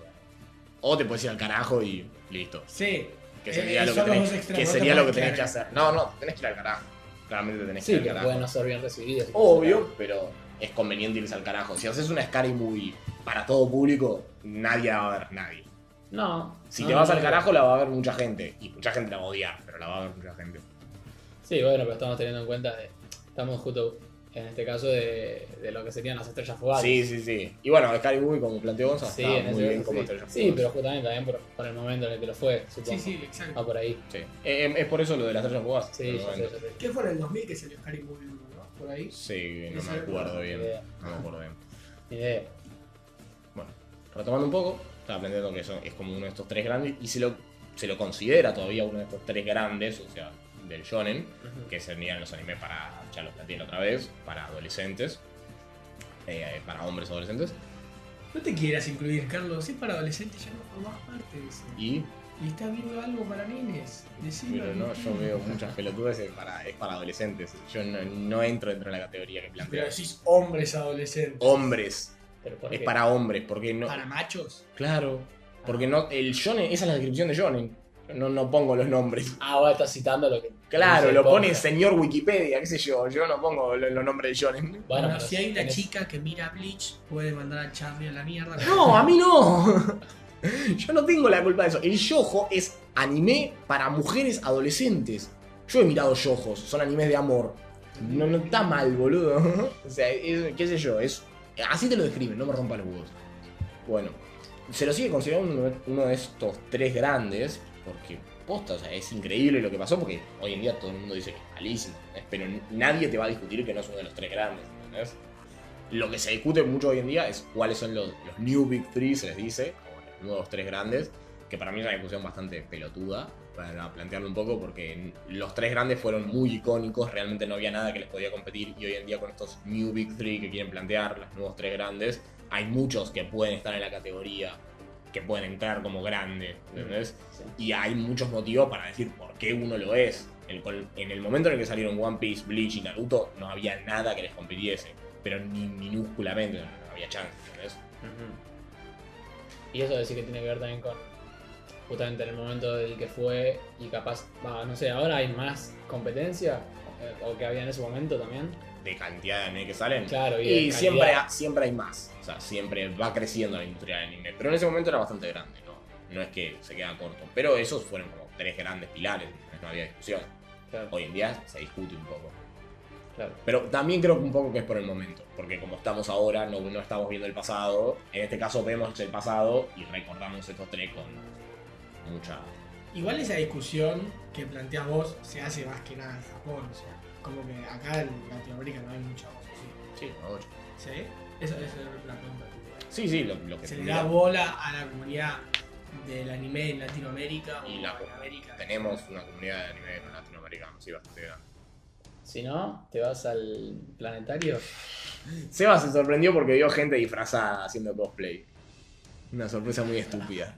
D: O te puedes ir al carajo y listo.
A: Sí.
D: Que
A: Eh,
D: sería lo que tenés,
A: extremos,
D: que,
A: no
D: sería lo que tenés que hacer. No, no, tenés que ir al carajo. Claramente te tenés
C: Sí,
D: que ir
C: que
D: al carajo.
C: pueden no ser bien recibidas.
D: Obvio, pero es conveniente irse al carajo. Si haces una Scary Movie para todo público, nadie la va a ver, nadie.
C: No.
D: Si
C: no,
D: te vas
C: no,
D: al
C: no.
D: carajo, la va a ver mucha gente. Y mucha gente la va a odiar, pero la va a ver mucha gente.
C: Sí, bueno, pero estamos teniendo en cuenta de. Estamos justo en este caso de, de lo que serían las estrellas fugaces.
D: Sí, sí, sí. Y bueno, Scary Movie, como planteó Gonza,
C: Sí,
D: está
C: en
D: muy bien como
C: sí.
D: estrella
C: Sí, pero justamente también por, por el momento en el que lo fue, supongo.
A: Sí, sí, exacto.
C: Va por ahí.
D: Sí. Eh, es por eso lo de las estrellas fugaces.
C: Sí, ya sé.
A: ¿Qué fue en el 2000 que salió Scary Movie 1, no? Por ahí.
D: Sí, no me acuerdo bien. No me acuerdo bien.
C: Ni idea.
D: Retomando un poco, estaba planteando que son- es como uno de estos tres grandes y se lo, se lo considera todavía uno de estos tres grandes, o sea, del shonen, que serían los animes para, ya lo planteé la otra vez, para adolescentes, eh, para hombres adolescentes,
A: No te quieras incluir, Carlos. Es para adolescentes, ya no formás parte de eso.
D: y,
A: Y estás viendo algo para nenes. Decilo.
D: pero no, yo veo muchas pelotudas es para, es para adolescentes, yo no, no entro dentro de la categoría que
A: Pero
D: plantea.
A: decís hombres adolescentes.
D: Hombres,
C: Pero ¿por
D: es
C: qué?
D: para hombres, porque no...
A: ¿Para machos?
D: Claro, porque no, el shonen, esa es la descripción de shonen, no, no pongo los nombres.
C: Ah, vos estás citando lo que.
D: Claro, lo
C: el
D: pone
C: podcast.
D: señor Wikipedia, qué sé yo, yo no pongo lo- los nombres de shonen.
C: Bueno,
A: si hay una
C: tenés-
A: chica que mira Bleach, puede mandar a Charlie a la mierda.
D: No, a mí no. Yo no tengo la culpa de eso. El yojo es anime para mujeres adolescentes. Yo he mirado yojos, son animes de amor. No, no está mal, boludo. O sea, es- qué sé yo, es. Así te lo describen, no me rompa los huevos. Bueno, se lo sigue considerando uno, de estos tres grandes, porque posta, o sea, es increíble lo que pasó, porque hoy en día todo el mundo dice que es malísimo, pero nadie te va a discutir que no es uno de los tres grandes. Lo que se discute mucho hoy en día es cuáles son los, los New Big Three, se les dice, o los nuevos tres grandes, que para mí es una discusión bastante pelotuda, para plantearlo un poco, porque los tres grandes fueron muy icónicos, realmente no había nada que les podía competir, y hoy en día con estos New Big Three que quieren plantear, los nuevos tres grandes, hay muchos que pueden estar en la categoría, que pueden entrar como grandes, ¿entendés?
C: Sí.
D: Y hay muchos motivos para decir por qué uno lo es. En el momento en el que salieron One Piece, Bleach y Naruto, no había nada que les compitiese. Pero ni minúsculamente, no, no había chance, ¿entendés?
C: Y eso decir que tiene que ver también con justamente en el momento del que fue y capaz, va, no sé, ahora hay más competencia eh, o que había en ese momento también.
D: De cantidad de anime que salen.
C: Claro, y,
D: siempre, ha- siempre hay más. O sea, siempre va creciendo la industria del anime. Pero en ese momento era bastante grande, ¿no? No es que se queda corto. Pero esos fueron como tres grandes pilares, no había discusión.
C: Claro,
D: Hoy en día se discute un poco.
C: claro.
D: Pero también creo que un poco que es por el momento, porque como estamos ahora, no, no estamos viendo el pasado. En este caso vemos el pasado y recordamos estos tres con mucha...
A: Igual esa discusión que planteas vos se hace más que nada en Japón. O sea, como que acá en Latinoamérica no hay mucha voz así.
D: Sí.
A: ¿Sí? Esa, esa es la pregunta.
D: sí, sí, lo, lo que
A: Se le da bola a la comunidad del anime en Latinoamérica
D: Y
A: o
D: la-
A: en América.
D: Tenemos una comunidad de anime latinoamericano, sí, bastante grande.
C: Si no, te vas al planetario.
D: Seba se sorprendió porque vio gente disfrazada haciendo cosplay. Una sorpresa muy estúpida.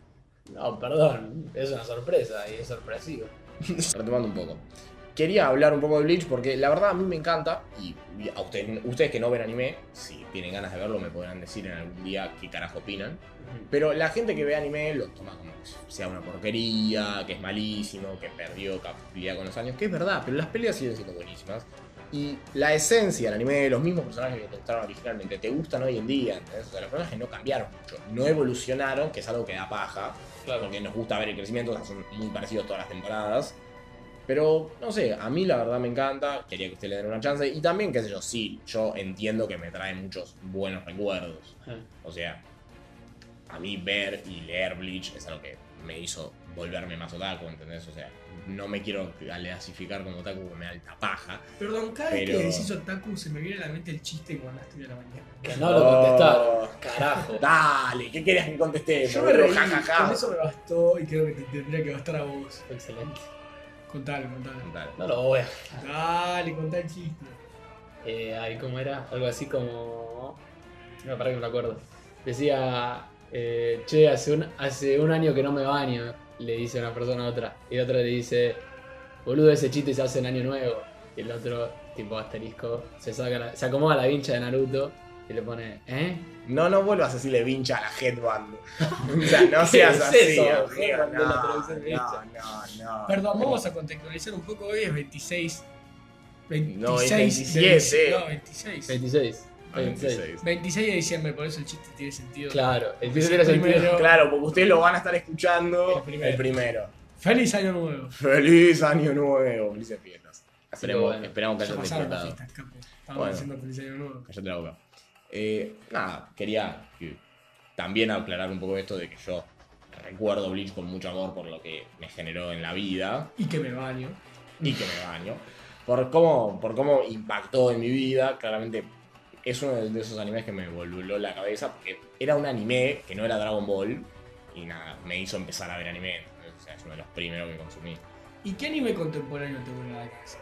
C: No, perdón, es una sorpresa y es sorpresivo.
D: Retomando un poco. Quería hablar un poco de Bleach porque la verdad a mí me encanta y a ustedes, ustedes que no ven anime, si tienen ganas de verlo me podrán decir en algún día qué carajo opinan. Pero la gente que ve anime lo toma como que sea una porquería, que es malísimo, que perdió capacidad con los años, que es verdad, pero las peleas siguen siendo buenísimas. Y la esencia del anime, los mismos personajes que te gustaron originalmente, te gustan hoy en día, ¿entendés? O sea, los personajes no cambiaron mucho, no evolucionaron, que es algo que da paja,
C: Claro.
D: porque nos gusta ver el crecimiento, o sea, son muy parecidos todas las temporadas. Pero, no sé, a mí la verdad me encanta, quería que usted le den una chance, y también, qué sé yo, sí, yo entiendo que me trae muchos buenos recuerdos. O sea, a mí ver y leer Bleach es algo que me hizo volverme más otaku, ¿entendés? O sea, no me quiero clasificar como otaku porque me da alta paja.
A: Perdón, cada vez
D: Pero-
A: que decís otaku se me viene a la mente el chiste con la estudia de la mañana.
C: Que no lo contestaron. Carajo.
D: Dale, ¿qué querías que contestemos?
A: Yo me reí,
D: Ja, ja, ja.
A: con eso me bastó y creo que te tendría que bastar a vos.
C: Excelente.
A: Contalo, contalo.
D: Dale.
C: No lo voy a.
A: Dale, contá el chiste.
C: Eh, ahí, ¿cómo era? Algo así como. No, para que me lo acuerdo. Decía. eh, che, hace un, hace un año que no me baño. Le dice una persona a otra. Y la otra le dice. Boludo, ese chiste se hace en año nuevo. Y el otro, tipo asterisco, se saca la- se acomoda la vincha de Naruto. Y le pone. ¿Eh?
D: No, no vuelvas a decirle vincha a la headband. o sea, no
C: ¿Qué
D: seas
C: es
D: así,
C: eso?
D: amigo. No, no, no, no.
A: Perdón, vamos a contextualizar un poco. Hoy es 26. 26
D: No, es
A: de
D: 27.
A: diciembre. No, 26.
C: 26.
D: Ah,
C: 26.
D: 26.
A: 26 de diciembre, por eso el chiste tiene sentido.
C: Claro, el piso tiene
A: primero.
C: sentido.
D: Claro, porque ustedes lo van a estar escuchando
A: El primero.
D: el primero.
A: Feliz año nuevo.
D: Feliz año nuevo, felices fiestas. Esperemos,
C: bueno.
D: esperamos que
A: Ya
D: hayan disfrutado. Bueno.
A: haciendo feliz año nuevo.
D: Cállate la boca. Eh, nada, quería que- también aclarar un poco esto de que yo recuerdo Bleach con mucho amor por lo que me generó en la vida
A: Y que me baño.
D: y que me baño. Por cómo, por cómo impactó en mi vida, claramente es uno de esos animes que me volvió la cabeza porque era un anime que no era Dragon Ball y nada, me hizo empezar a ver anime. O sea, es uno de los primeros que consumí.
A: ¿Y qué anime contemporáneo te vuelve a la cabeza?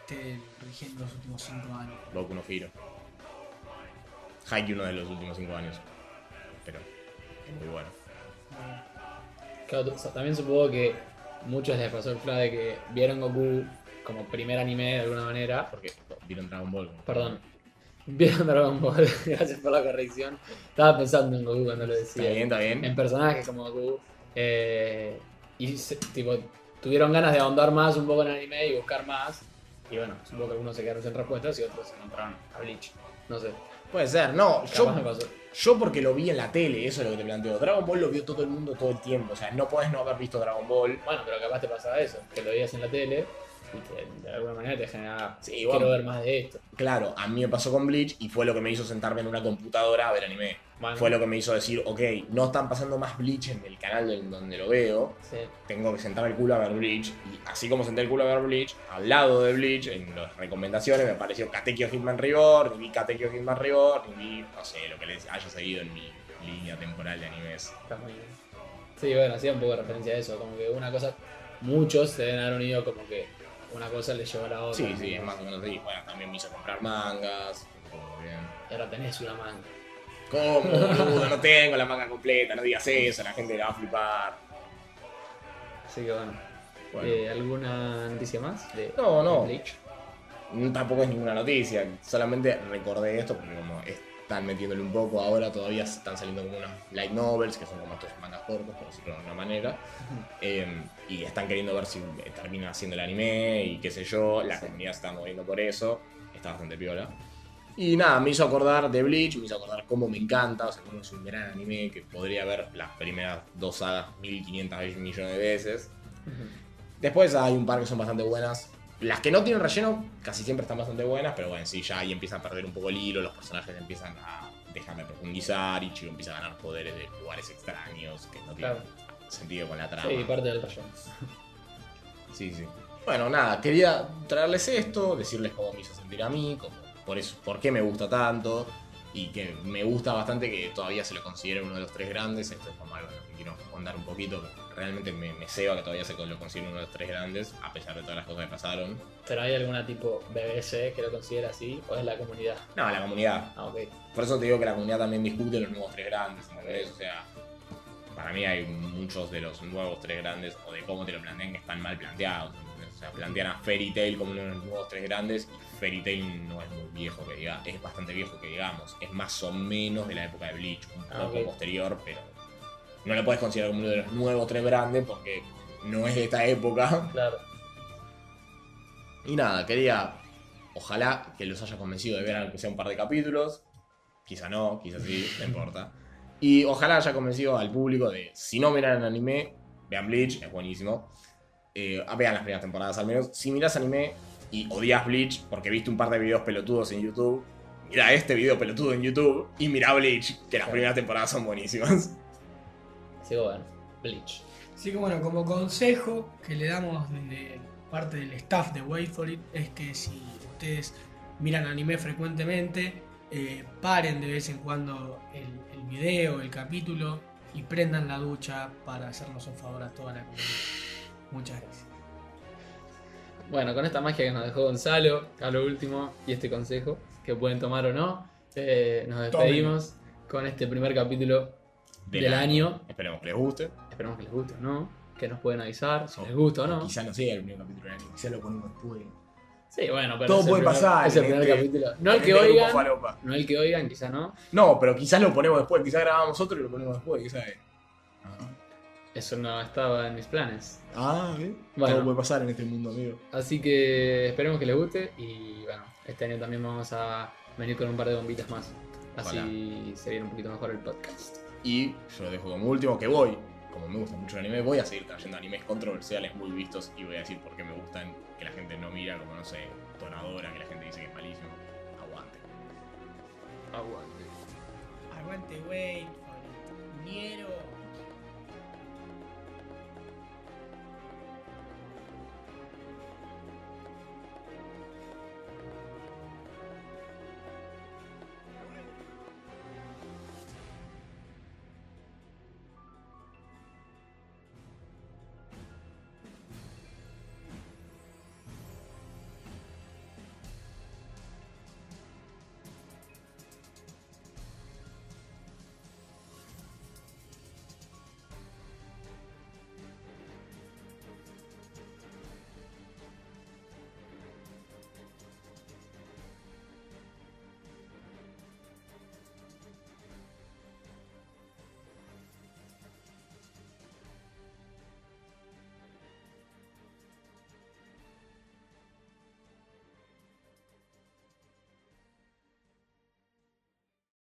A: Esté rigiendo los últimos 5 años.
D: Boku no Hero. Haikyuu uno de los últimos 5 años. Pero es muy bueno.
C: Claro, o sea, también supongo que muchos les pasó el de que vieron Goku como primer anime de alguna manera.
D: Porque vieron Dragon Ball.
C: Perdón. Vieron Dragon Ball, gracias por la corrección. Estaba pensando en Goku cuando lo
D: Está
C: decía.
D: bien, está bien.
C: En personajes como Goku. eh, y se- tipo, tuvieron ganas de ahondar más un poco en el anime y buscar más. Y bueno, supongo que algunos se quedaron sin respuestas y otros se encontraron a Bleach. No sé.
D: Puede ser, no. Yo,
C: Capaz me pasó.
D: yo porque lo vi en la tele, eso es lo que te planteo. Dragon Ball lo vio todo el mundo todo el tiempo. O sea, no podés no haber visto Dragon Ball.
C: Bueno, pero capaz te pasaba eso, que lo veías en la tele de alguna manera te generaba,
D: Sí,
C: quiero
D: bueno.
C: ver más de esto.
D: Claro, a mí me pasó con Bleach y fue lo que me hizo sentarme en una computadora a ver anime.
C: Bueno,
D: Fue lo que me hizo decir, ok, no están pasando más Bleach en el canal en donde lo veo.
C: sí.
D: tengo que sentar el culo a ver Bleach. Y así como senté el culo a ver Bleach, al lado de Bleach, en las recomendaciones, me apareció Katekyo Hitman Reborn, ni vi Katekyo Hitman Reborn, ni vi, no sé, lo que les haya seguido en mi línea temporal de animes.
C: Está muy bien. Sí, bueno, hacía un poco de referencia a eso, como que una cosa, muchos se deben haber unido como que una cosa les llevó a la otra.
D: Sí, sí, es más o menos así. Bueno, también me hizo comprar mangas. estuvo bien.
C: Y ahora tenés una manga.
D: ¿Cómo, boludo? No tengo la manga completa, no digas eso, la gente la va a flipar.
C: Así que bueno.
D: Bueno.
C: Eh, ¿Alguna noticia más? De
D: No, no.
C: Bleach?
D: Tampoco es ninguna noticia, solamente recordé esto porque como están metiéndole un poco. Ahora, todavía están saliendo como unos light novels, que son como estos mangas cortos, por decirlo de alguna manera, eh, y están queriendo ver si eh, terminan haciendo el anime y qué sé yo, la comunidad se está moviendo por eso, está bastante piola. Y nada, me hizo acordar de Bleach, me hizo acordar cómo me encanta, o sea, cómo es un gran anime que podría ver las primeras dos sagas 1500 millones de veces. Después hay un par que son bastante buenas. Las que no tienen relleno casi siempre están bastante buenas, pero bueno, sí, ya ahí empiezan a perder un poco el hilo, los personajes empiezan a dejar de profundizar y Chico empieza a ganar poderes de lugares extraños que no tienen sentido con la trama.
C: Sí, parte del relleno.
D: Sí, sí. Bueno, nada, quería traerles esto, decirles cómo me hizo sentir a mí, cómo, por, eso, por qué me gusta tanto y que me gusta bastante que todavía se lo considere uno de los tres grandes. Esto es como algo que quiero contar un poquito, realmente me, me ceba que todavía se lo considere uno de los tres grandes, a pesar de todas las cosas que pasaron.
C: ¿Pero hay alguna tipo BBC que lo considera así o es la comunidad?
D: No, la comunidad.
C: Ah, ok.
D: Por eso te digo que la comunidad también discute los nuevos tres grandes, ¿entendés? O sea, para mí hay muchos de los nuevos tres grandes, o de cómo te lo plantean, que están mal planteados. O sea, plantean a Fairy Tail como uno de los nuevos tres grandes, y Fairy Tail no es muy viejo que diga, es bastante viejo que digamos, es más o menos de la época de Bleach, un
C: Ah,
D: poco posterior, pero no lo puedes considerar como uno de los nuevos tres grandes porque no es de esta época.
C: Claro.
D: Y nada, quería, ojalá que los haya convencido de ver aunque sea un par de capítulos. Quizá no, quizá sí, no importa. Y ojalá haya convencido al público de, si no miran el anime, vean Bleach, es buenísimo. Eh, vean las primeras temporadas al menos. Si miras anime y odias Bleach porque viste un par de videos pelotudos en YouTube, mira este video pelotudo en YouTube y mira Bleach, que las primeras temporadas son buenísimas.
C: Así que bueno, Bleach.
A: Así que bueno, como consejo que le damos de parte del staff de Wait for It es que si ustedes miran anime frecuentemente, eh, paren de vez en cuando el, el video, el capítulo y prendan la ducha para hacernos un favor a toda la comunidad. Muchas gracias.
C: Bueno, con esta magia que nos dejó Gonzalo, a lo último, y este consejo, que pueden tomar o no, eh, nos despedimos con este primer capítulo del, año.
D: Esperemos que les guste.
C: Esperemos que les guste o no, que nos pueden avisar si
D: O-
C: les gusta o no.
D: Quizá no sea el primer capítulo del anime, quizá lo ponemos después.
C: Sí, bueno, pero
D: Todo
C: es el
D: puede
C: primer-
D: pasar
C: Es el primer
D: este-
C: capítulo. No el que
D: este
C: oigan, no el que oigan, quizá no.
D: No, pero quizás lo ponemos después, quizás grabamos otro y lo ponemos después, ¿qué sabes?
C: Eso no estaba en mis planes.
D: Ah, ¿eh?
C: Bueno.
D: Todo puede pasar en este mundo, amigo.
C: Así que esperemos que les guste y bueno, este año también vamos a venir con un par de bombitas más. Así se viene un poquito mejor el podcast.
D: Y yo lo dejo como último, que voy como me gusta mucho el anime, voy a seguir trayendo animes controversiales, muy vistos, y voy a decir por qué me gustan, que la gente no mira como, no sé, tonadora, que la gente dice que es malísimo. Aguante.
B: Aguante.
A: Aguante, güey. Niero.